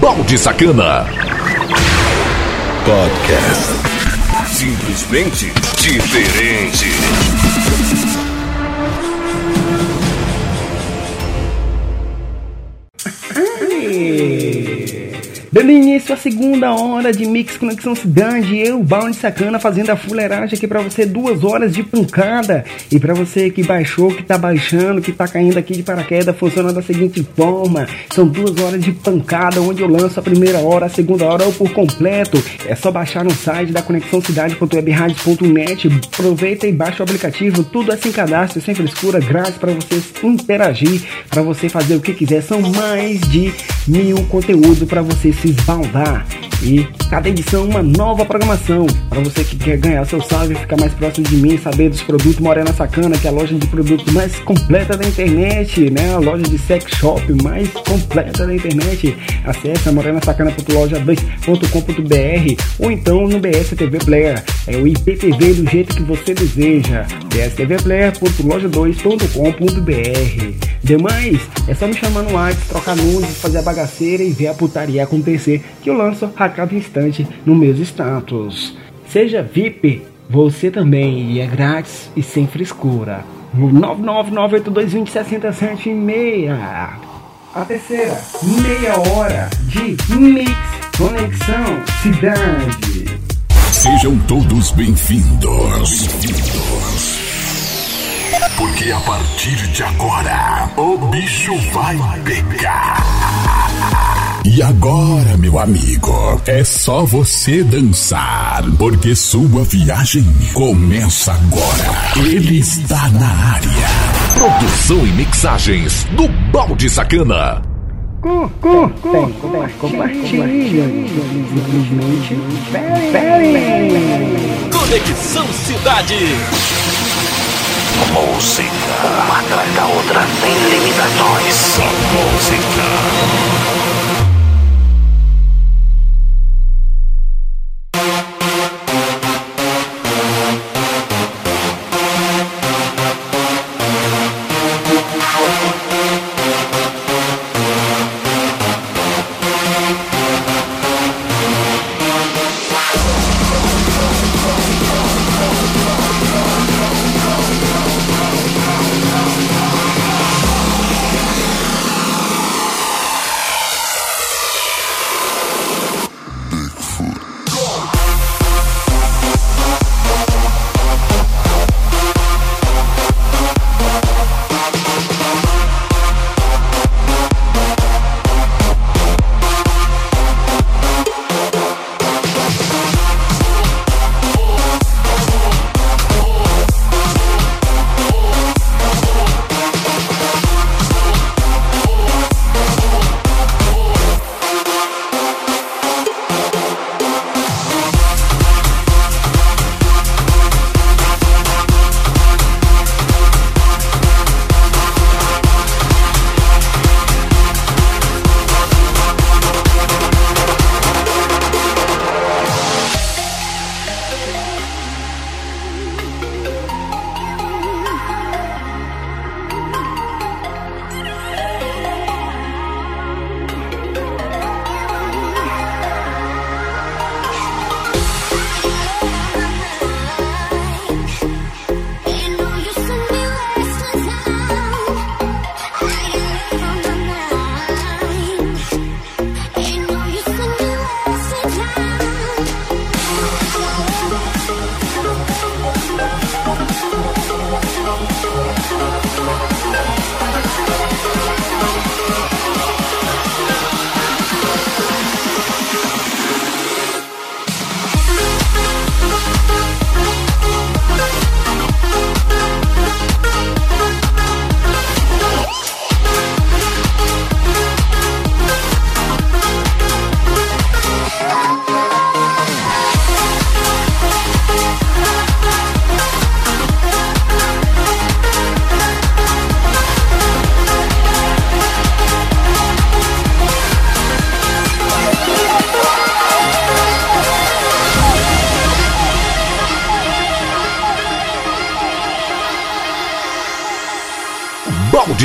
Balde Sacana. Podcast. Simplesmente diferente. Dando início à segunda hora de Mix Conexão Cidade, eu, Bound Sacana, fazendo a fuleiragem aqui pra você, duas horas de pancada. E pra você que baixou, que tá baixando, que tá caindo aqui de paraquedas, funciona da seguinte forma: são duas horas de pancada, onde eu lanço a primeira hora, a segunda hora ou por completo. É só baixar no site da conexãocidade.webradio.net. Aproveita e baixa o aplicativo, tudo é sem cadastro, sem frescura, grátis para você interagir, para você fazer o que quiser. São mais de mil conteúdo para você se esbaldar. E cada edição uma nova programação. Para você que quer ganhar seu salve ficar mais próximo de mim, saber dos produtos Morena Sacana, que é a loja de produtos mais completa da internet, né? A loja de sex shop mais completa da internet. Acesse morenassacana.loja2.com.br ou então no BSTV Player. É o IPTV do jeito que você deseja. bstvplayer.loja2.com.br. Demais, é só me chamar no WhatsApp, trocar nudes, fazer a bagaceira e ver a putaria acontecer que eu lanço a cada instante no meus status. Seja VIP, você também, e é grátis e sem frescura. 99982206076. A terceira, meia hora de Mix Conexão Cidade. Sejam todos bem-vindos. Bem-vindos. Porque a partir de agora, o bicho vai pegar. E agora, meu amigo, é só você dançar, porque sua viagem começa agora. Ele está na área. Produção e mixagens do Balde Sacana. Com, com, com, compartilha. Simplesmente ferem. Conexão Cidade. Música, uma atrás da outra, sem limitações. Música.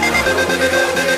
Música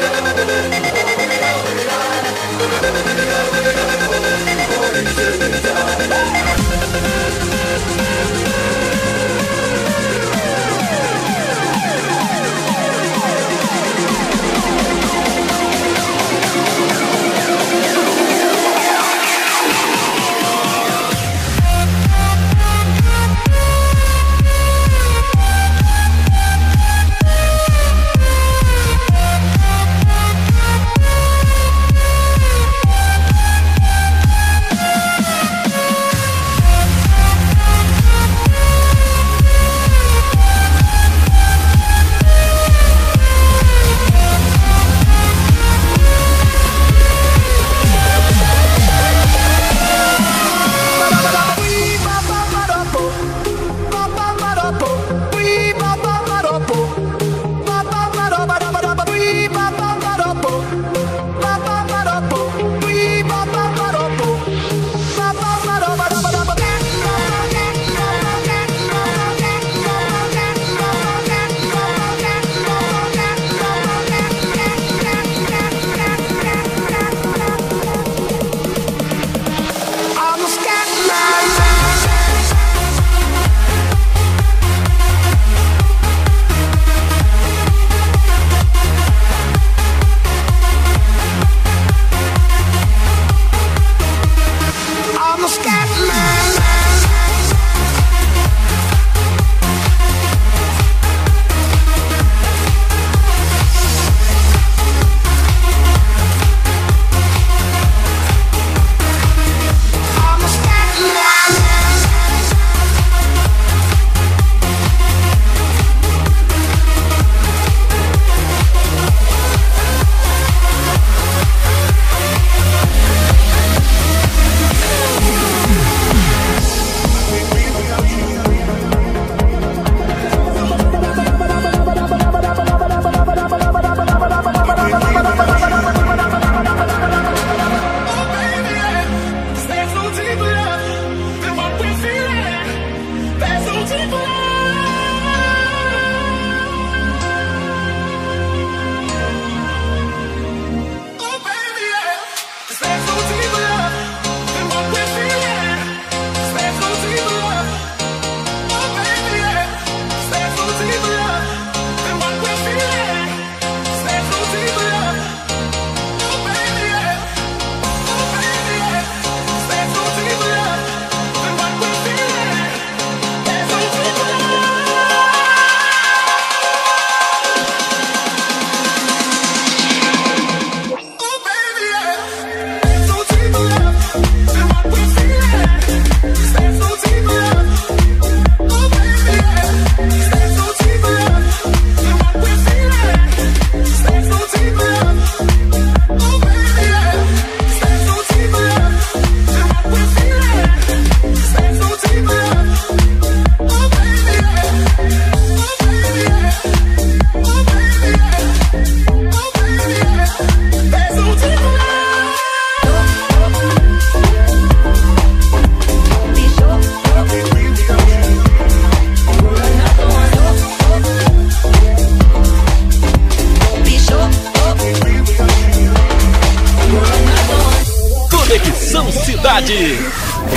cidade.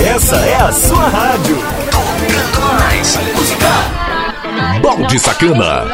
Essa é a sua rádio. Tocando mais música. Balde Sacana.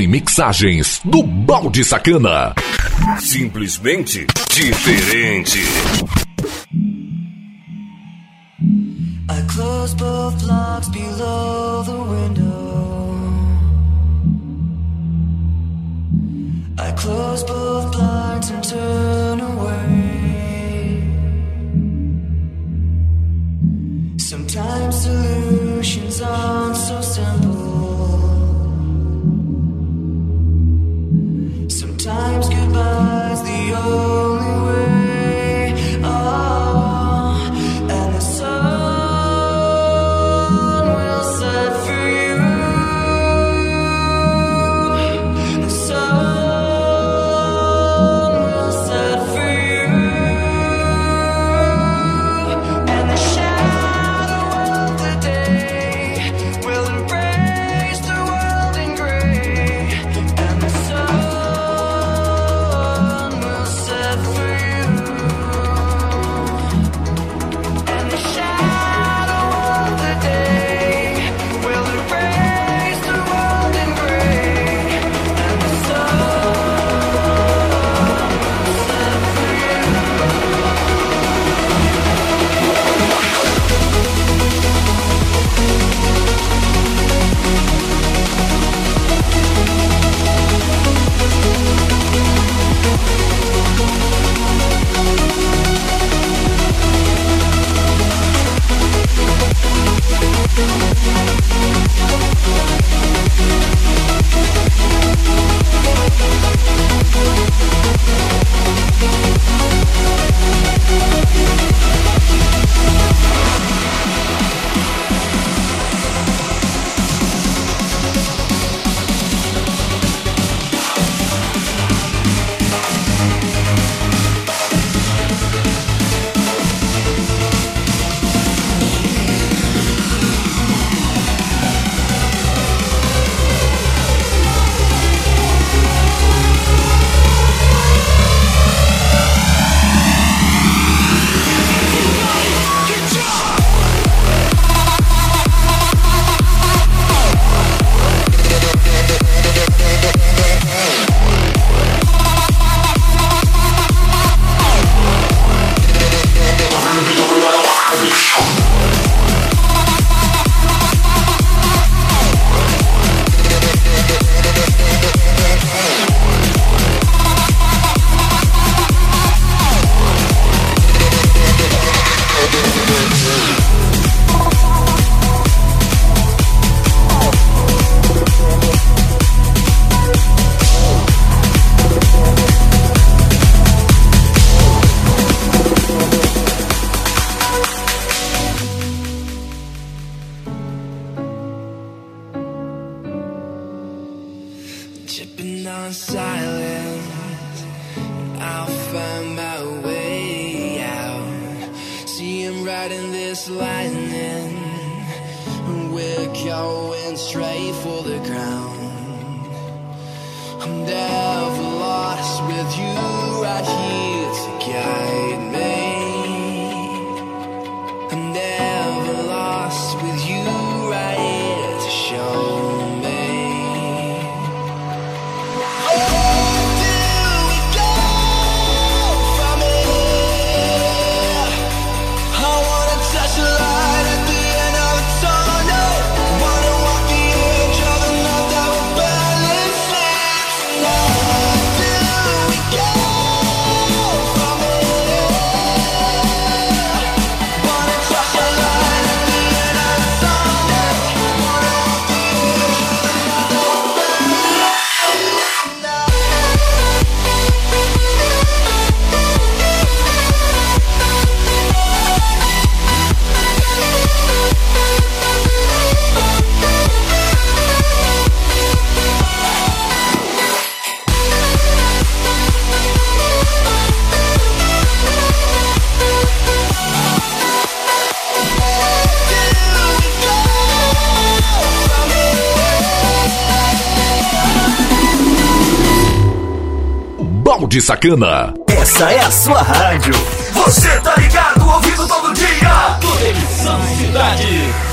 E mixagens do Balde Sacana. Simplesmente diferente. de Sacana. Essa é a sua rádio. Você tá ligado, ouvindo todo dia. Conexão Cidade.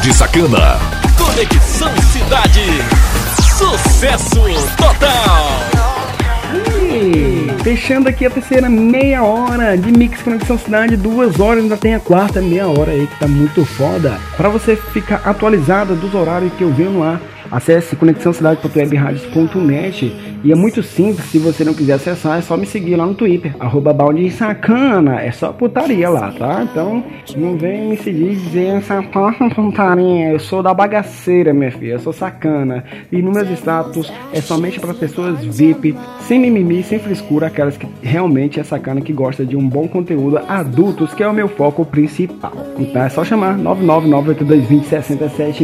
Balde Sacana. Conexão Cidade. Sucesso total. E fechando aqui a terceira meia hora de Mix Conexão Cidade, duas horas, ainda tem a quarta meia hora aí que tá muito foda. Pra você ficar atualizado dos horários que eu venho no ar, acesse conexãocidade.webradios.net e é muito simples, se você não quiser acessar, é só me seguir lá no Twitter, arroba sacana, é só putaria lá, tá? Então não vem me seguir dizer essa putaria, eu sou da bagaceira, minha filha, eu sou sacana. E nos meus status é somente para pessoas VIP, sem mimimi, sem frescura, aquelas que realmente é sacana, que gosta de um bom conteúdo, adultos, que é o meu foco principal. Então é só chamar 999822067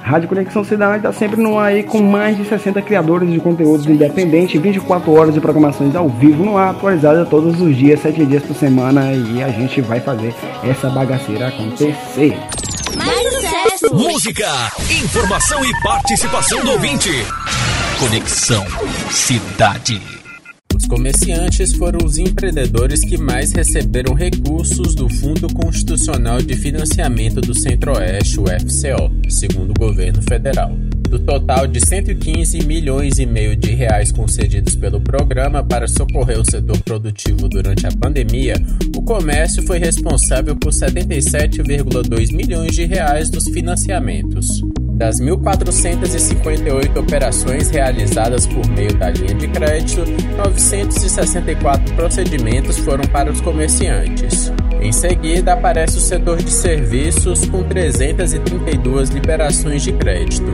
Rádio Conexão Cidade tá sempre no ar aí com mais de 60 criadores de conteúdos independente, 24 horas de programações ao vivo no ar, atualizada todos os dias, 7 dias por semana e a gente vai fazer essa bagaceira acontecer. Mais sucesso. Música, informação e participação do ouvinte. Conexão Cidade. Os comerciantes foram os empreendedores que mais receberam recursos do Fundo Constitucional de Financiamento do Centro-Oeste, o FCO, segundo o governo federal. Do total de 115 milhões e meio de reais concedidos pelo programa para socorrer o setor produtivo durante a pandemia, o comércio foi responsável por 77,2 milhões de reais dos financiamentos. Das 1.458 operações realizadas por meio da linha de crédito, 964 procedimentos foram para os comerciantes. Em seguida, aparece o setor de serviços com 332 liberações de crédito,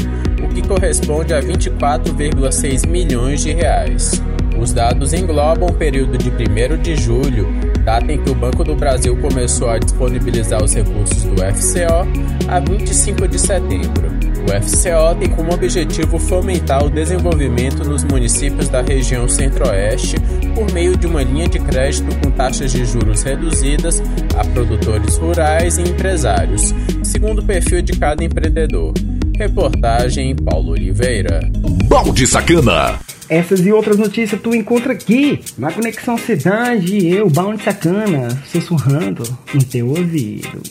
que corresponde a 24,6 milhões de reais. Os dados englobam o período de 1 de julho, data em que o Banco do Brasil começou a disponibilizar os recursos do FCO, a 25 de setembro. O FCO tem como objetivo fomentar o desenvolvimento nos municípios da região Centro-Oeste por meio de uma linha de crédito com taxas de juros reduzidas a produtores rurais e empresários, segundo o perfil de cada empreendedor. Reportagem Paulo Oliveira. Balde Sacana. Essas e outras notícias tu encontra aqui na Conexão Cidade, eu, Bound Sacana, sussurrando no teu ouvido.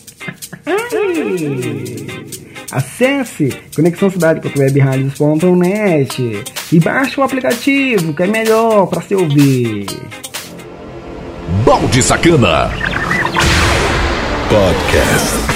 Acesse conexãocidade.webradios.net e baixe o aplicativo que é melhor para se ouvir. Balde Sacana. Podcast.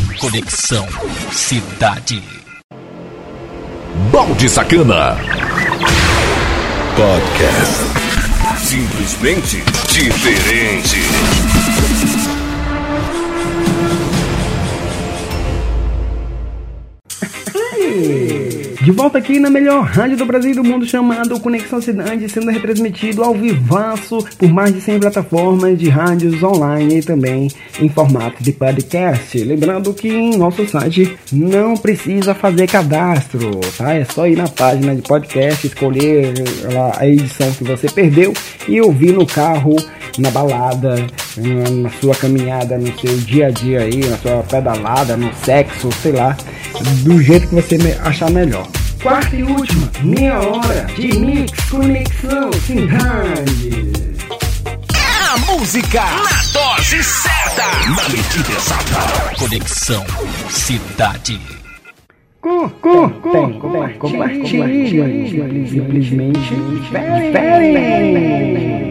Conexão Cidade. Balde Sacana. Podcast. Simplesmente diferente. De volta aqui na melhor rádio do Brasil e do mundo, chamado Conexão Cidade, sendo retransmitido ao vivaço por mais de 100 plataformas de rádios online e também em formato de podcast. Lembrando que em nosso site não precisa fazer cadastro, tá? É só ir na página de podcast, escolher a edição que você perdeu e ouvir no carro, na balada, na sua caminhada, no seu dia a dia aí, na sua pedalada, no sexo, sei lá, do jeito que você achar melhor. Quarta e última, meia hora de mix conexão cidade. A música na dose certa, na medida exata. Conexão Cidade. Com, com, com, compartilhe, simplesmente diferente.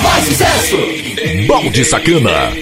Mais sucesso. Balde Sacana.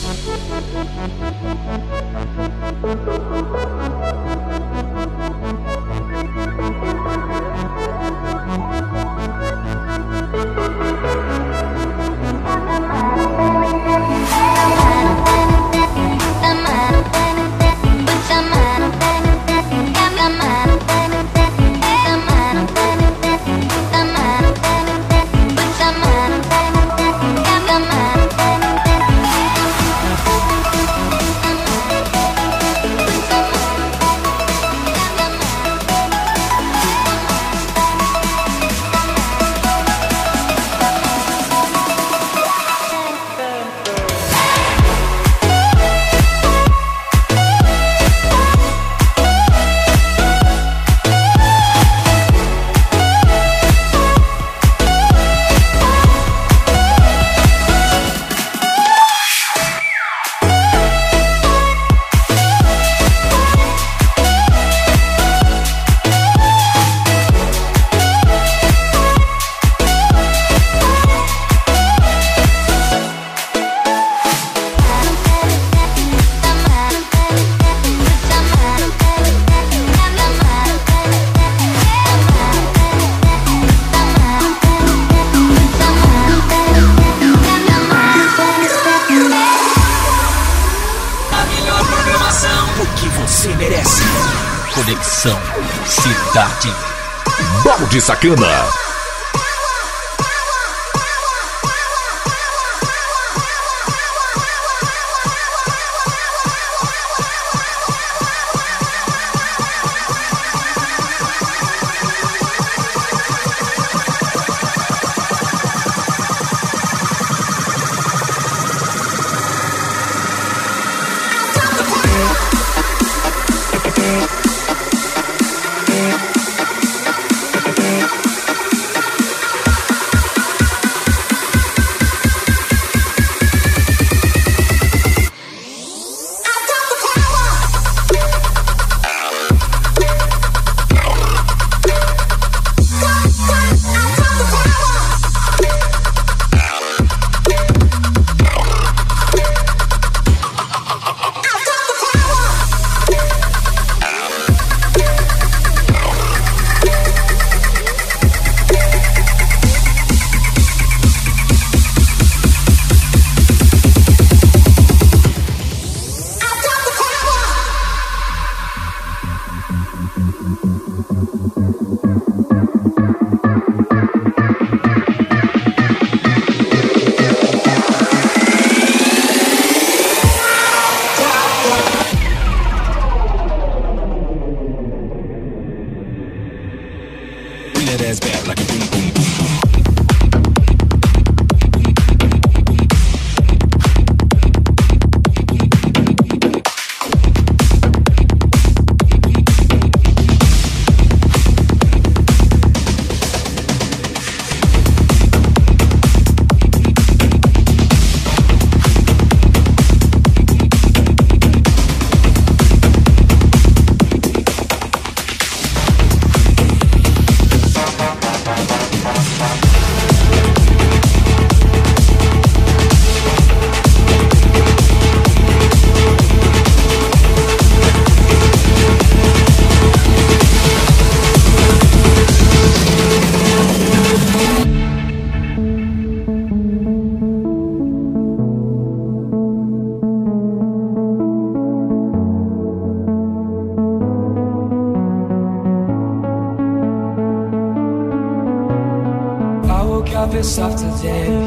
A Balde day.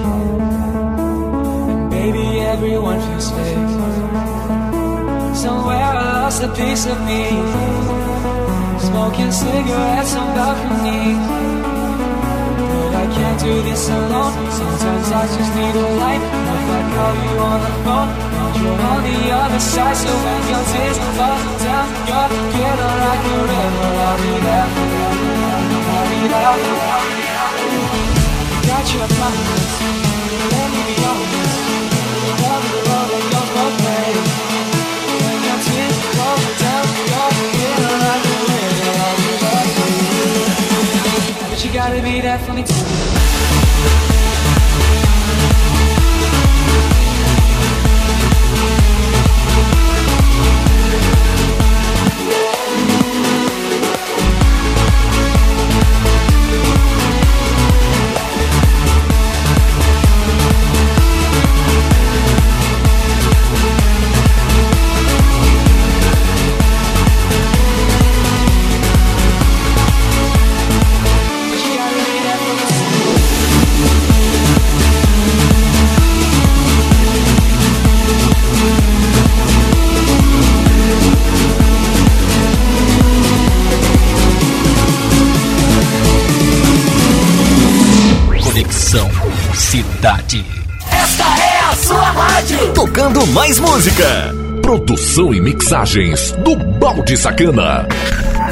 Cidade. Esta é a sua rádio. Tocando mais música. Produção e mixagens do Balde Sacana.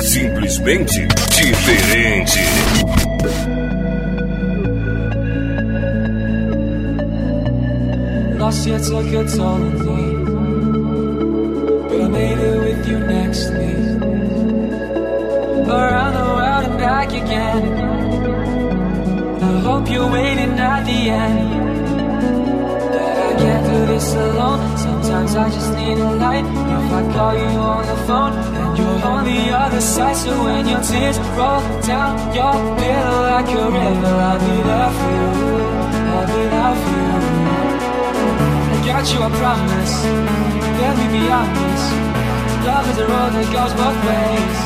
Simplesmente diferente. Lost yet toll on me. But I made it with you next to me. Around the world and back again. I hope you're waiting at the end. Do this alone. Sometimes I just need a light. If I call you on the phone and you're on the other side, so when your tears roll down your pillow like a river, I'll be there for you. I'll be there for you. I got you, I promise. Let me be honest. Love is a road that goes both ways.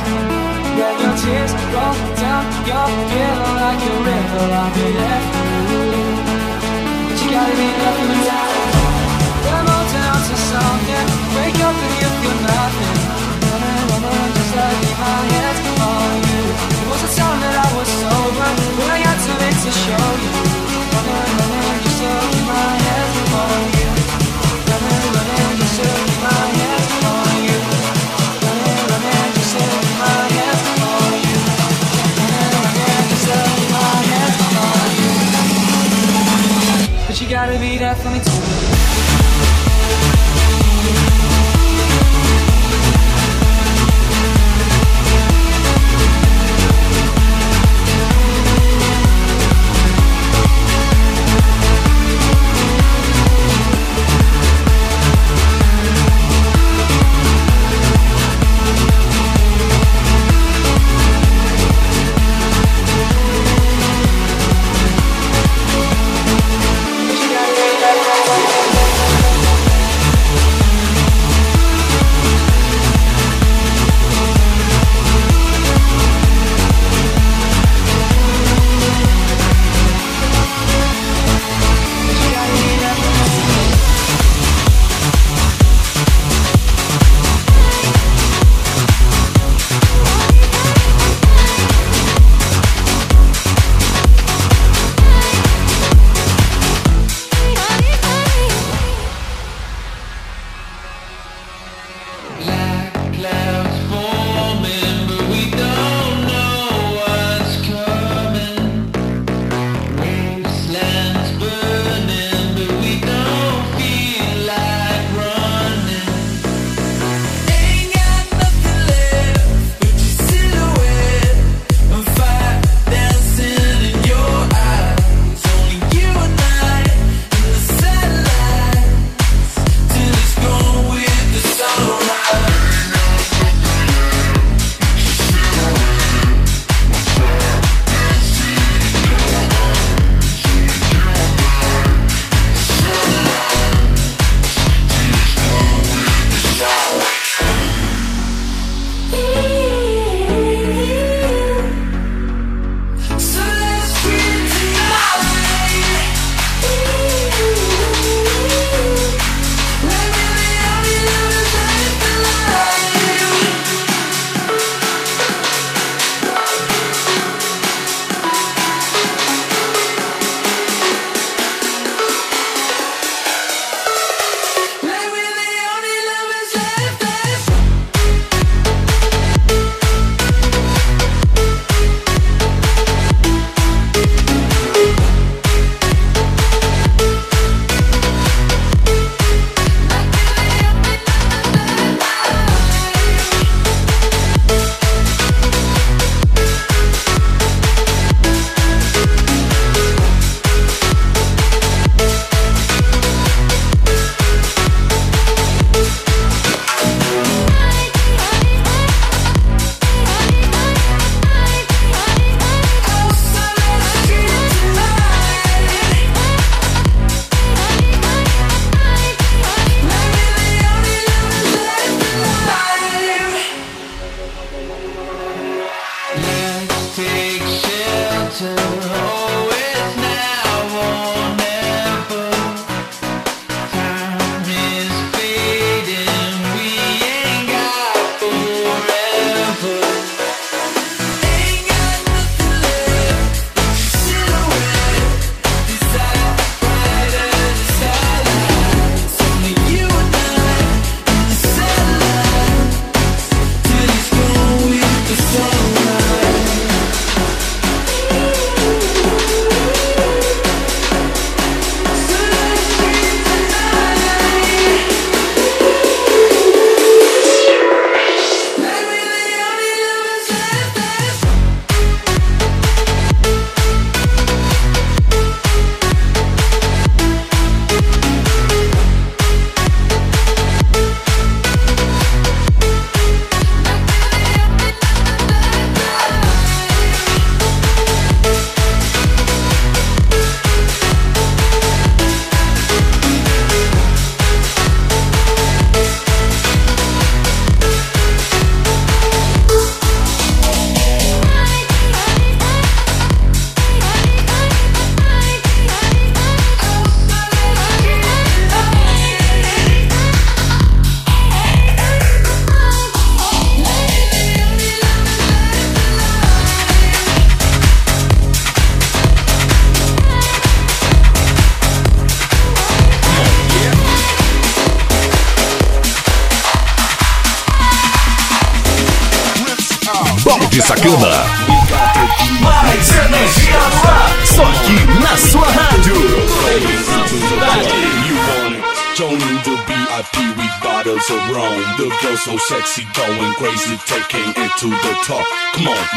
When your tears roll down your pillow like a river, I'll be there for you. But you gotta be there for me. Wake up and you feel nothing. Running, running, just my you. It was a that I was sober, I got too late to show you. Running, running, just my you. Running, running, just my you. Running, running, just my you. Gotta. But you gotta be there for me too.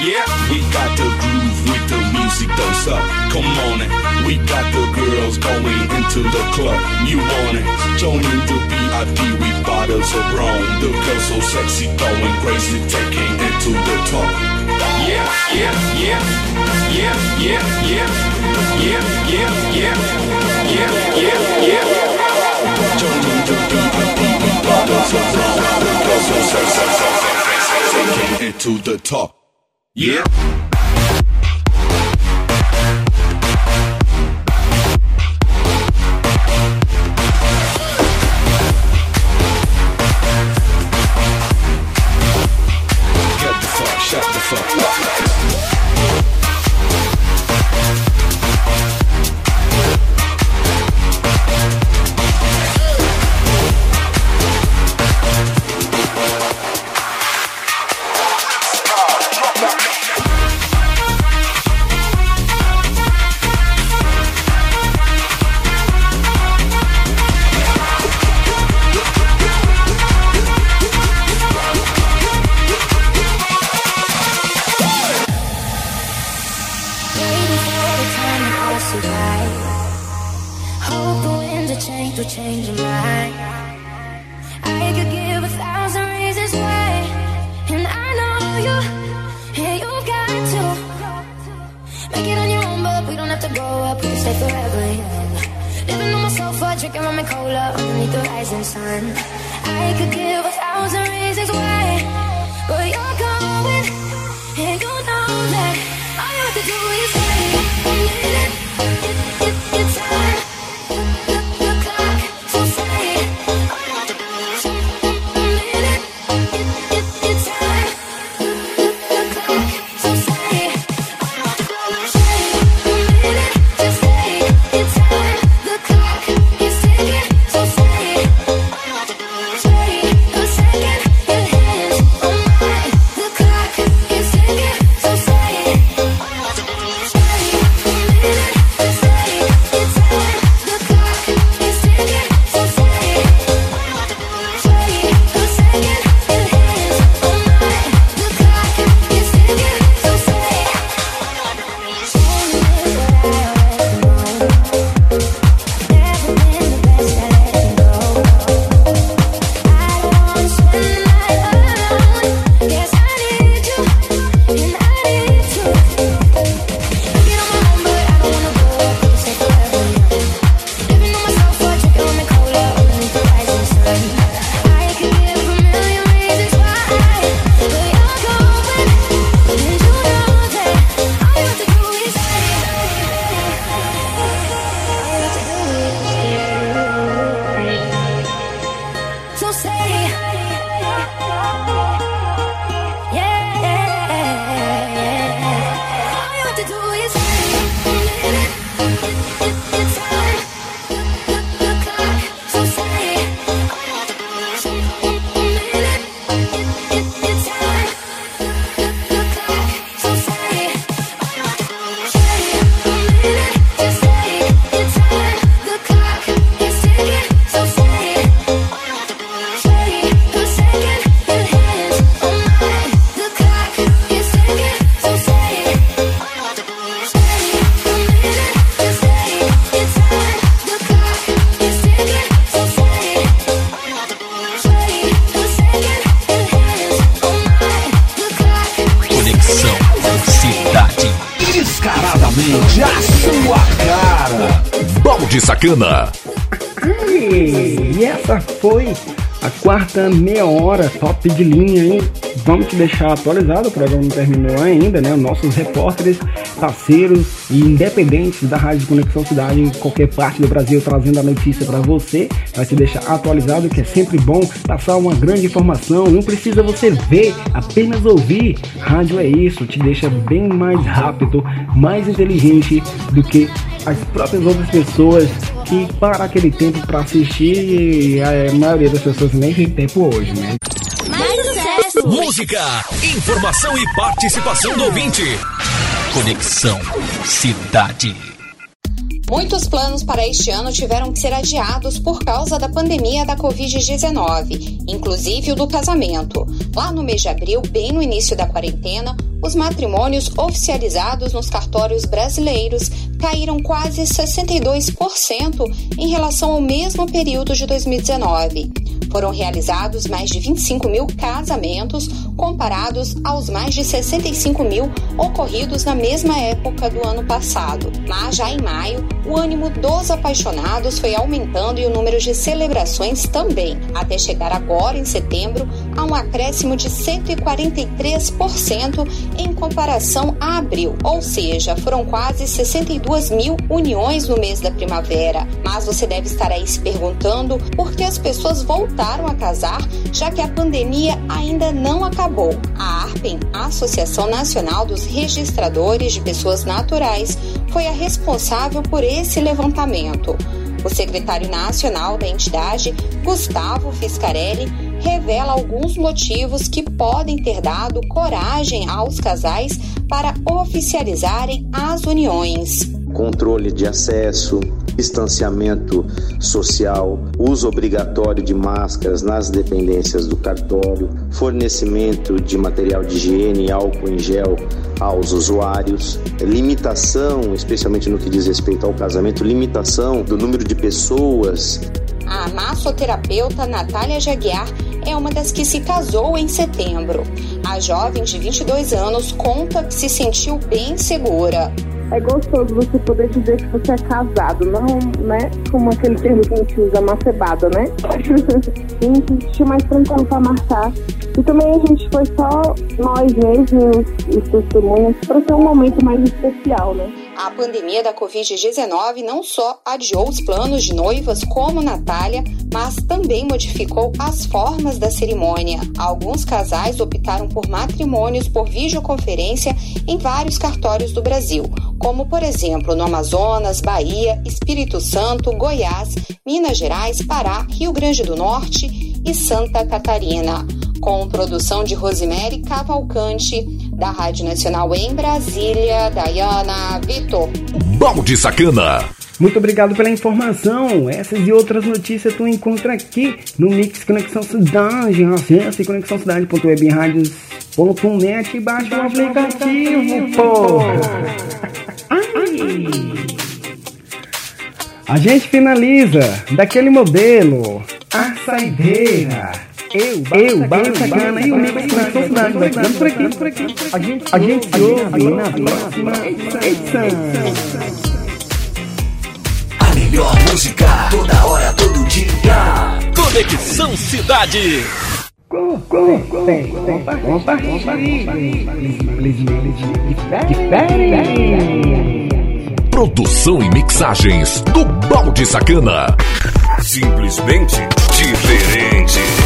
Yeah, we got the groove with the music, don't stop. Come on it. We got the girls going into the club. You want it? Joining the VIP, with bottles of rum. The girls so sexy, going crazy, taking it to the top. Yeah, yeah, yeah, yeah, yeah, yeah, yeah, yeah, yeah, yeah, yeah, yeah. Joining the VIP, with bottles of rum. The girls so sexy, taking it to the top. Yeah. Essa foi a quarta meia hora top de linha, hein? Vamos te deixar atualizado, o programa não terminou ainda, né? Nossos repórteres, parceiros e independentes da Rádio Conexão Cidade em qualquer parte do Brasil trazendo a notícia para você, vai te deixar atualizado, que é sempre bom passar uma grande informação, não precisa você ver, apenas ouvir. Rádio é isso, te deixa bem mais rápido, mais inteligente do que as próprias outras pessoas que para aquele tempo para assistir e a maioria das pessoas nem tem tempo hoje, né? Mais sucesso! Música, informação e participação do ouvinte. Conexão Cidade. Muitos planos para este ano tiveram que ser adiados por causa da pandemia da Covid-19, inclusive o do casamento. Lá no mês de abril, bem no início da quarentena, os matrimônios oficializados nos cartórios brasileiros caíram quase 62% em relação ao mesmo período de 2019. Foram realizados mais de 25 mil casamentos, comparados aos mais de 65 mil ocorridos na mesma época do ano passado. Mas já em maio, o ânimo dos apaixonados foi aumentando e o número de celebrações também, até chegar agora, em setembro, a um acréscimo de 143% em comparação a abril, ou seja, foram quase 62 mil uniões no mês da primavera. Mas você deve estar aí se perguntando por que as pessoas voltaram a casar, já que a pandemia ainda não acabou. A ARPEN, a Associação Nacional dos Registradores de Pessoas Naturais, foi a responsável por esse levantamento. O secretário nacional da entidade, Gustavo Fiscarelli, revela alguns motivos que podem ter dado coragem aos casais para oficializarem as uniões. Controle de acesso, distanciamento social, uso obrigatório de máscaras nas dependências do cartório, fornecimento de material de higiene e álcool em gel aos usuários, limitação, especialmente no que diz respeito ao casamento, limitação do número de pessoas. A massoterapeuta Natália Jaguiar é uma das que se casou em setembro. A jovem de 22 anos conta que se sentiu bem segura. É gostoso você poder dizer que você é casado, não, né? Como aquele termo que a gente usa, macebada, né? a gente se sentiu mais tranquilo pra marcar. E também a gente foi só nós mesmos, os testemunhas, para ser um momento mais especial, né? A pandemia da Covid-19 não só adiou os planos de noivas como Natália, mas também modificou as formas da cerimônia. Alguns casais optaram por matrimônios por videoconferência em vários cartórios do Brasil, como por exemplo no Amazonas, Bahia, Espírito Santo, Goiás, Minas Gerais, Pará, Rio Grande do Norte e Santa Catarina. Com produção de Rosemary Cavalcante, da Rádio Nacional em Brasília, Dayana Vitor. Balde Sacana. Muito obrigado pela informação. Essas e outras notícias tu encontra aqui no Mix Conexão Cidade. Acesse conexãocidade.webradios.net e baixe o aplicativo. Ai. A gente finaliza daquele modelo, a saideira. Eu, eu, Bala Sacana e o Cidade. Vai ficando por aqui, por aqui. A gente, a gente se ouve na próxima edição. A melhor música, toda hora, todo dia. Conexão Cidade. Produção e mixagens do Balde Sacana. Simplesmente diferente.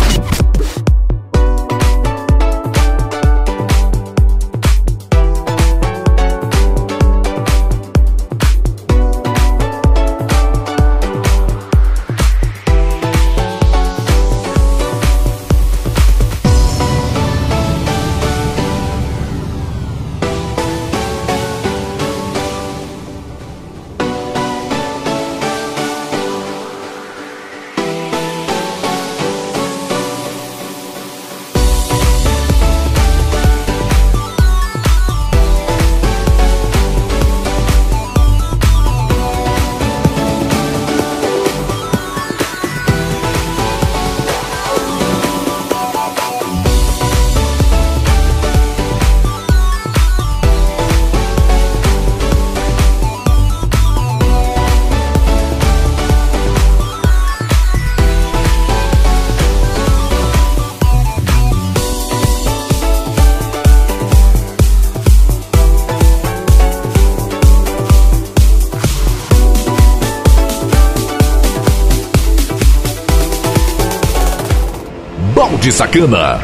Balde Sacana.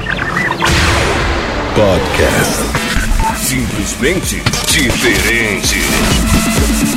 Podcast. Simplesmente diferente.